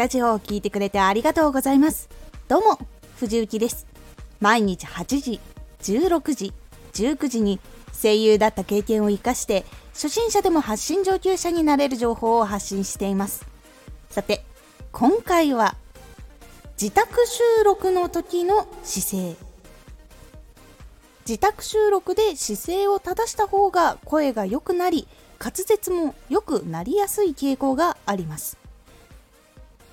ラジオを聴いてくれてありがとうございます。どうも、藤幸です。毎日8時、16時、19時に声優だった経験を活かして初心者でも発信上級者になれる情報を発信していますさて今回は自宅収録の時の姿勢自宅収録で姿勢を正した方が声が良くなり滑舌も良くなりやすい傾向があります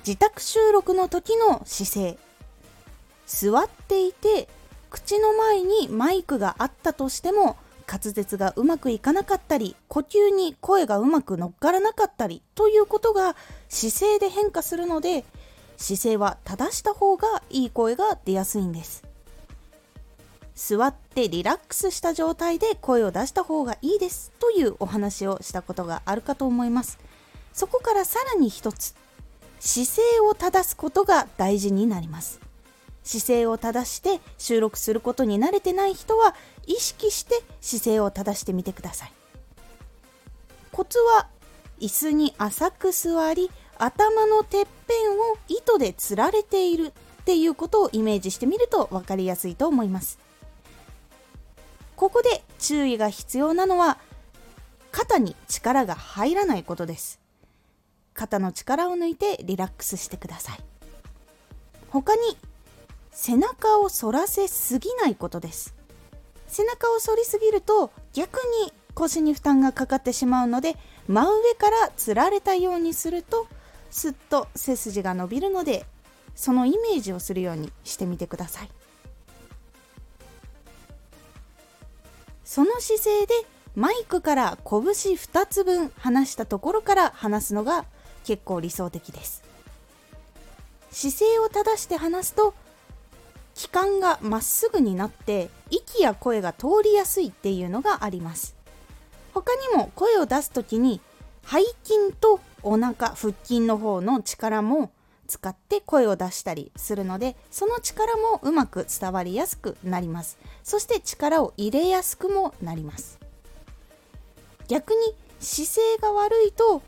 自宅収録の時の姿勢。座っていて口の前にマイクがあったとしても滑舌がうまくいかなかったり呼吸に声がうまく乗っからなかったりということが姿勢で変化するので姿勢は正した方がいい声が出やすいんです。座ってリラックスした状態で声を出した方がいいですというお話をしたことがあるかと思います。そこからさらに一つ姿勢を正すことが大事になります。姿勢を正して収録することに慣れてない人は意識して姿勢を正してみてください。コツは椅子に浅く座り頭のてっぺんを糸でつられているっていうことをイメージしてみると分かりやすいと思います。ここで注意が必要なのは肩に力が入らないことです。肩の力を抜いてリラックスしてください。他に背中を反らせすぎないことです。背中を反りすぎると逆に腰に負担がかかってしまうので真上からつられたようにするとすっと背筋が伸びるのでそのイメージをするようにしてみてください。その姿勢でマイクから拳2つ分離したところから話すのが結構理想的です。姿勢を正して話すと気管がまっすぐになって息や声が通りやすいっていうのがあります。他にも声を出す時に背筋とお腹腹筋の方の力も使って声を出したりするのでその力もうまく伝わりやすくなります。そして力を入れやすくもなります。逆に姿勢が悪いと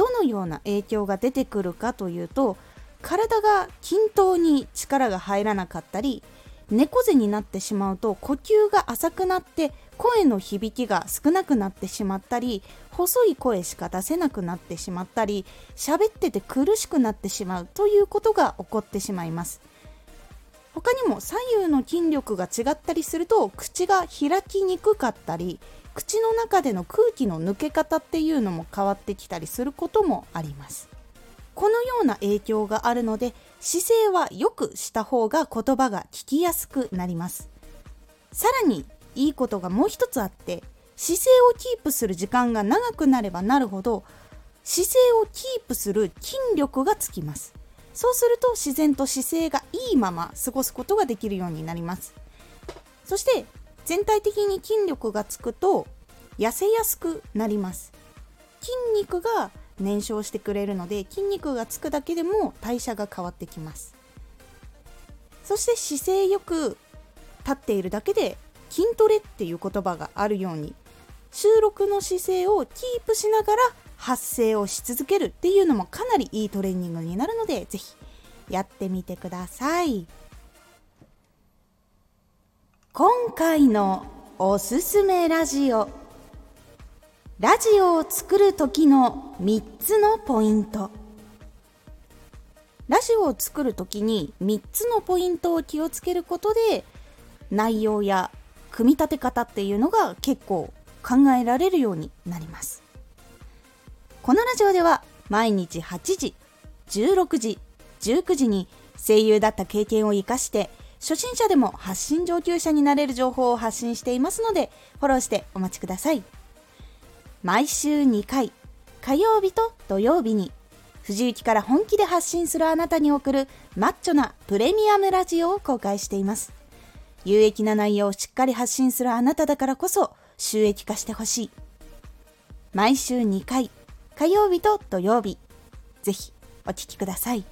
どのような影響が出てくるかというと体が均等に力が入らなかったり猫背になってしまうと呼吸が浅くなって声の響きが少なくなってしまったり細い声しか出せなくなってしまったり喋ってて苦しくなってしまうということが起こってしまいます。他にも左右の筋力が違ったりすると口が開きにくかったり口の中での空気の抜け方っていうのも変わってきたりすることもあります。このような影響があるので姿勢は良くした方が言葉が聞きやすくなります。さらにいいことがもう一つあって姿勢をキープする時間が長くなればなるほど姿勢をキープする筋力がつきます。そうすると自然と姿勢がいいまま過ごすことができるようになります。そして全体的に筋力がつくと痩せやすくなります。筋肉が燃焼してくれるので筋肉がつくだけでも代謝が変わってきます。そして姿勢よく立っているだけで筋トレっていう言葉があるように収録の姿勢をキープしながら発声をし続けるっていうのもかなりいいトレーニングになるので是非やってみてください。今回のおすすめラジオ。ラジオを作る時の3つのポイント。ラジオを作る時に3つのポイントを気をつけることで内容や組み立て方っていうのが結構考えられるようになります。このラジオでは毎日8時16時19時に声優だった経験を生かして初心者でも発信上級者になれる情報を発信していますのでフォローしてお待ちください。毎週2回火曜日と土曜日に藤雪から本気で発信するあなたに送るマッチョなプレミアムラジオを公開しています。有益な内容をしっかり発信するあなただからこそ収益化してほしい。毎週2回火曜日と土曜日ぜひお聴きください。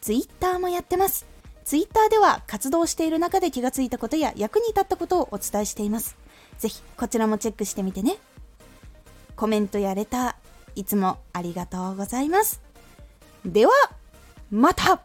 ツイッターもやってます。ツイッターでは活動している中で気がついたことや役に立ったことをお伝えしています。ぜひこちらもチェックしてみてね。コメントやレターいつもありがとうございます。ではまた!